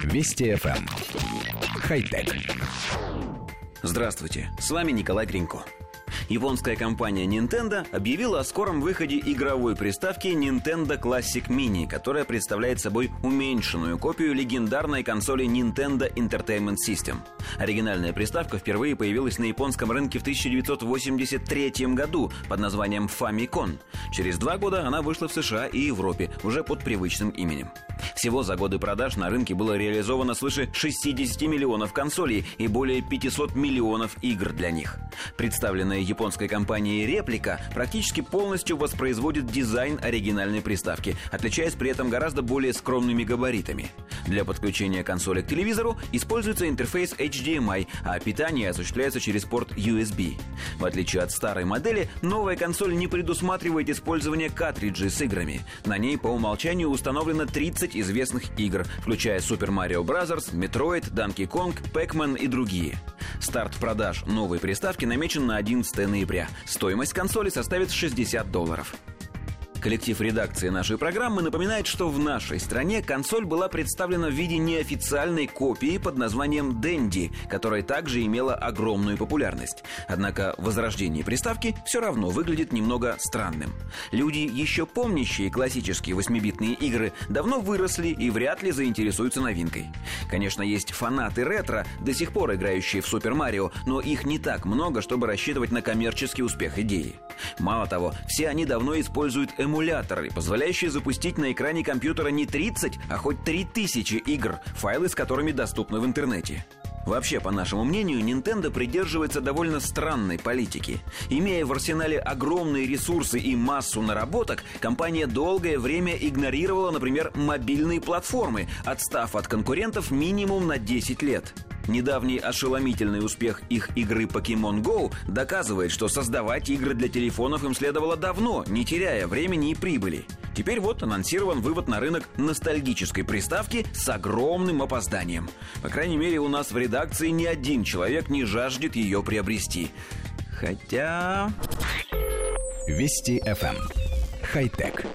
Вести FM. Эм. Хай-тек. Здравствуйте, с вами Николай Гринько. Японская компания Nintendo объявила о скором выходе игровой приставки Nintendo Classic Mini, которая представляет собой уменьшенную копию легендарной консоли Nintendo Entertainment System. Оригинальная приставка впервые появилась на японском рынке в 1983 году под названием Famicom. Через два года она вышла в США и Европе уже под привычным именем. Всего за годы продаж на рынке было реализовано свыше 60 миллионов консолей и более 500 миллионов игр для них. Представленная японской компанией «Реплика» практически полностью воспроизводит дизайн оригинальной приставки, отличаясь при этом гораздо более скромными габаритами. Для подключения консоли к телевизору используется интерфейс HDMI, а питание осуществляется через порт USB. В отличие от старой модели, новая консоль не предусматривает использование картриджей с играми. На ней по умолчанию установлено 30 известных игр, включая Super Mario Bros., Metroid, Donkey Kong, Pac-Man и другие. Старт продаж новой приставки намечен на 11 ноября. Стоимость консоли составит 60 долларов. Коллектив редакции нашей программы напоминает, что в нашей стране консоль была представлена в виде неофициальной копии под названием Dendy, которая также имела огромную популярность. Однако возрождение приставки все равно выглядит немного странным. Люди, еще помнящие классические 8-битные игры, давно выросли и вряд ли заинтересуются новинкой. Конечно, есть фанаты ретро, до сих пор играющие в Супер Марио, но их не так много, чтобы рассчитывать на коммерческий успех идеи. Мало того, все они давно используют эмуляторы, позволяющие запустить на экране компьютера не 30, а хоть 3000 игр, файлы с которыми доступны в интернете. Вообще, по нашему мнению, Nintendo придерживается довольно странной политики. Имея в арсенале огромные ресурсы и массу наработок, компания долгое время игнорировала, например, мобильные платформы, отстав от конкурентов минимум на 10 лет. Недавний ошеломительный успех их игры Pokemon Go доказывает, что создавать игры для телефонов им следовало давно, не теряя времени и прибыли. Теперь вот анонсирован вывод на рынок ностальгической приставки с огромным опозданием. По крайней мере, у нас в редакции ни один человек не жаждет ее приобрести. Хотя... Вести FM. Эм. Хай-тек.